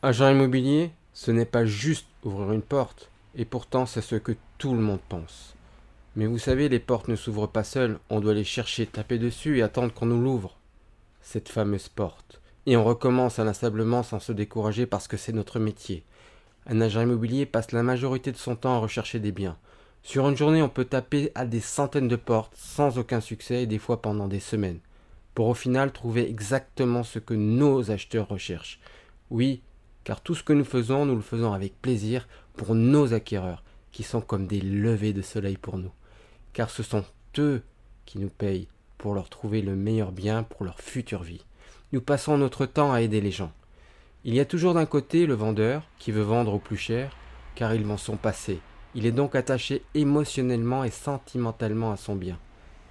Agent immobilier, ce n'est pas juste ouvrir une porte, et pourtant c'est ce que tout le monde pense. Mais vous savez, les portes ne s'ouvrent pas seules, on doit les chercher, taper dessus et attendre qu'on nous l'ouvre. Cette fameuse porte. Et on recommence inlassablement sans se décourager parce que c'est notre métier. Un agent immobilier passe la majorité de son temps à rechercher des biens. Sur une journée, on peut taper à des centaines de portes sans aucun succès et des fois pendant des semaines, pour au final trouver exactement ce que nos acheteurs recherchent. Oui, car tout ce que nous faisons, nous le faisons avec plaisir pour nos acquéreurs, qui sont comme des levées de soleil pour nous car ce sont eux qui nous payent pour leur trouver le meilleur bien pour leur future vie. Nous passons notre temps à aider les gens. Il y a toujours d'un côté le vendeur qui veut vendre au plus cher, car il vend son passé. Il est donc attaché émotionnellement et sentimentalement à son bien.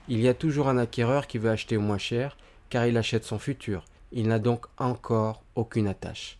Il y a toujours un acquéreur qui veut acheter au moins cher, car il achète son futur. Il n'a donc encore aucune attache.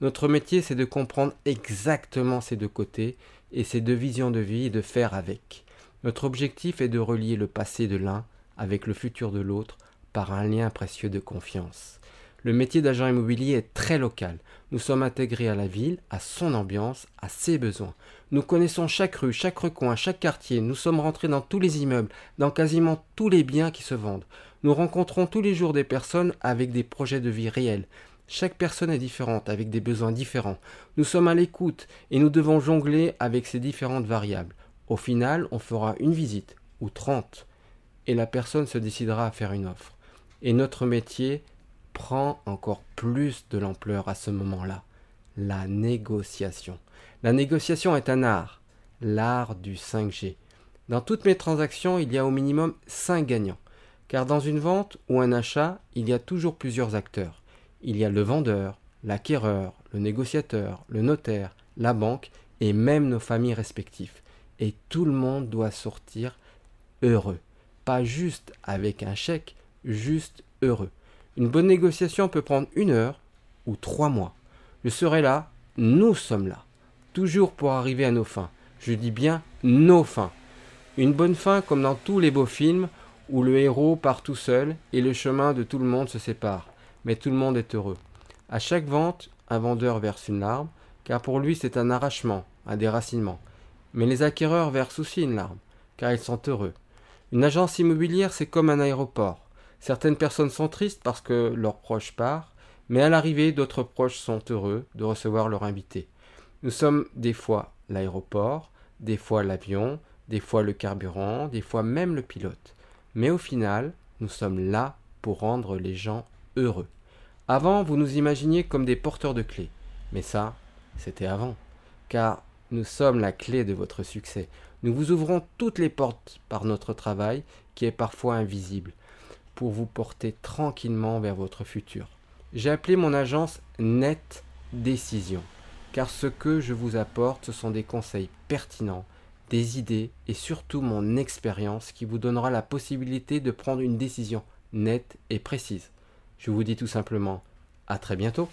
Notre métier, c'est de comprendre exactement ces deux côtés et ces deux visions de vie et de faire avec. Notre objectif est de relier le passé de l'un avec le futur de l'autre par un lien précieux de confiance. Le métier d'agent immobilier est très local. Nous sommes intégrés à la ville, à son ambiance, à ses besoins. Nous connaissons chaque rue, chaque recoin, chaque quartier. Nous sommes rentrés dans tous les immeubles, dans quasiment tous les biens qui se vendent. Nous rencontrons tous les jours des personnes avec des projets de vie réels. Chaque personne est différente, avec des besoins différents. Nous sommes à l'écoute et nous devons jongler avec ces différentes variables. Au final, on fera une visite ou trente et la personne se décidera à faire une offre. Et notre métier prend encore plus de l'ampleur à ce moment-là. La négociation. La négociation est un art, l'art du 5G. Dans toutes mes transactions, il y a au minimum 5 gagnants. Car dans une vente ou un achat, il y a toujours plusieurs acteurs. Il y a le vendeur, l'acquéreur, le négociateur, le notaire, la banque et même nos familles respectives et tout le monde doit sortir heureux. Pas juste avec un chèque, juste heureux. Une bonne négociation peut prendre une heure ou trois mois. Je serai là, nous sommes là, toujours pour arriver à nos fins. Je dis bien nos fins. Une bonne fin comme dans tous les beaux films où le héros part tout seul et le chemin de tout le monde se sépare. Mais tout le monde est heureux. À chaque vente, un vendeur verse une larme, car pour lui c'est un arrachement, un déracinement. Mais les acquéreurs versent aussi une larme, car ils sont heureux. Une agence immobilière, c'est comme un aéroport. Certaines personnes sont tristes parce que leur proche part, mais à l'arrivée, d'autres proches sont heureux de recevoir leur invité. Nous sommes des fois l'aéroport, des fois l'avion, des fois le carburant, des fois même le pilote. Mais au final, nous sommes là pour rendre les gens heureux. Avant, vous nous imaginiez comme des porteurs de clés. Mais ça, c'était avant. Car nous sommes la clé de votre succès. Nous vous ouvrons toutes les portes par notre travail, qui est parfois invisible, pour vous porter tranquillement vers votre futur. J'ai appelé mon agence Net Décision, car ce que je vous apporte, ce sont des conseils pertinents, des idées et surtout mon expérience qui vous donnera la possibilité de prendre une décision nette et précise. Je vous dis tout simplement à très bientôt.